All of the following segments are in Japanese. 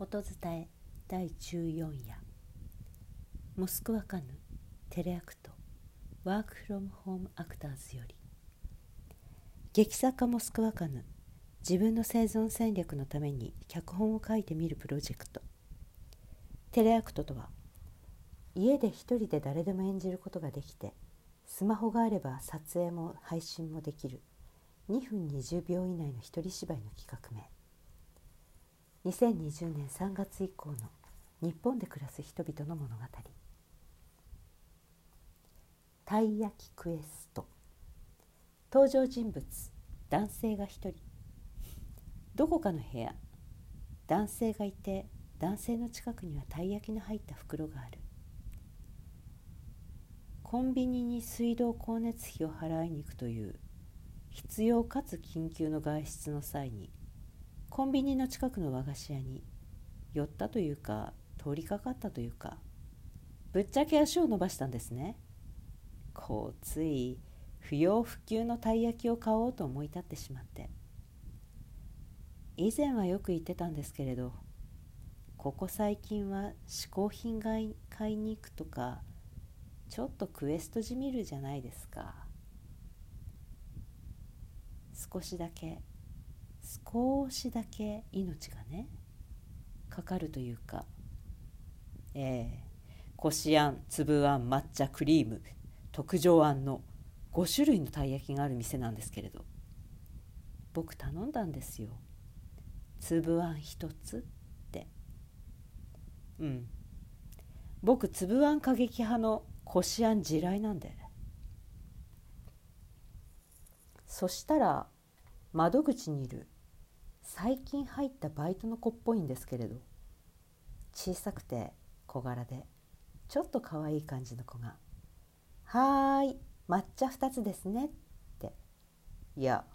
音伝え第14夜。モスクワカヌテレアクトワークフロムホームアクターズより。劇作家モスクワカヌ自分の生存戦略のために脚本を書いてみるプロジェクト。テレアクトとは家で一人で誰でも演じることができてスマホがあれば撮影も配信もできる。2分20秒以内の一人芝居の企画名。2020年3月以降の日本で暮らす人々の物語。たい焼きクエスト。登場人物男性が一人。どこかの部屋。男性がいて男性の近くにはたい焼きの入った袋がある。コンビニに水道光熱費を払いに行くという必要かつ緊急の外出の際にコンビニの近くの和菓子屋に寄ったというか通りかかったというかぶっちゃけ足を伸ばしたんですね。こうつい不要不急のたい焼きを買おうと思い立ってしまって。以前はよく言ってたんですけれどここ最近は嗜好品買い買いに行くとかちょっとクエストじみるじゃないですか。少しだけ少しだけ命がねかかるというかええこしあん粒あん抹茶クリーム特上あんの5種類のたい焼きがある店なんですけれど僕頼んだんですよ。粒あん一つって。うん。僕粒あん過激派のこしあん地雷なんで。そしたら窓口にいる最近入ったバイトの子っぽいんですけれど。小さくて小柄で。ちょっと可愛い感じの子が「はーい抹茶2つですね」って。いや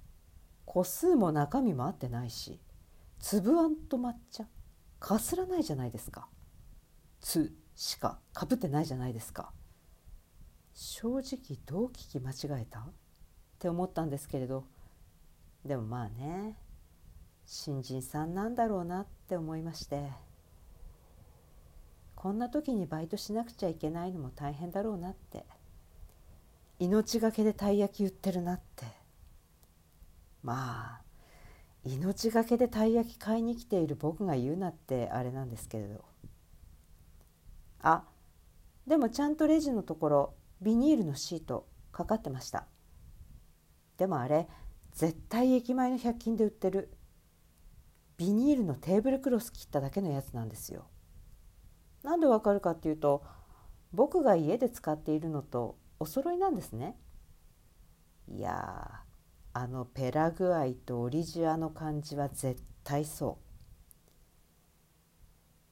個数も中身も合ってないし粒あんと抹茶かすらないじゃないですか「つ」しかかぶってないじゃないですか。正直どう聞き間違えた？って思ったんですけれど。でもまあね。新人さんなんだろうなって思いまして。こんな時にバイトしなくちゃいけないのも大変だろうなって。命がけでたい焼き売ってるなって。まあ命がけでたい焼き買いに来ている僕が言うなってあれなんですけれど。あでもちゃんとレジのところビニールのシートかかってました。でもあれ絶対駅前の100均で売ってるビニールのテーブルクロス切っただけのやつなんですよ。なんでわかるかっていうと僕が家で使っているのとお揃いなんですね。いやあのペラ具合とオリジアの感じは絶対そう。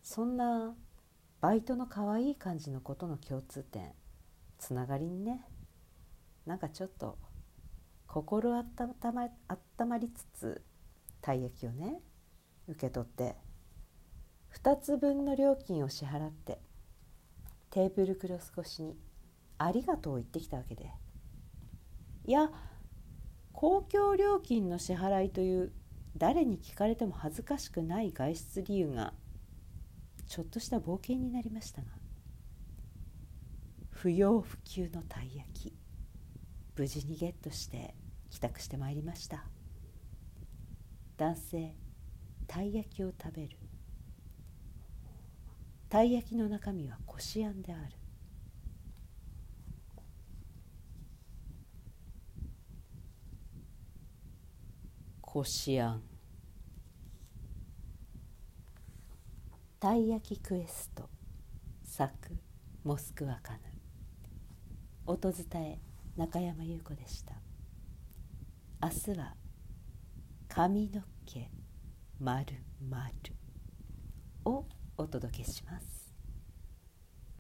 そんなバイトの可愛い感じのことの共通点つながりにねなんかちょっと心あったまあったまりつつたい焼きをね受け取って2つ分の料金を支払ってテーブルクロス越しに「ありがとう」を言ってきたわけで。いや公共料金の支払いという誰に聞かれても恥ずかしくない外出理由がちょっとした冒険になりましたが不要不急のたい焼き無事にゲットして帰宅してまいりました。男性たい焼きを食べる。たい焼きの中身はこしあんである。こしあん。たい焼きクエスト。作。モスクワカヌ。音伝え中山優子でした。明日は髪の毛。まるをお届けします。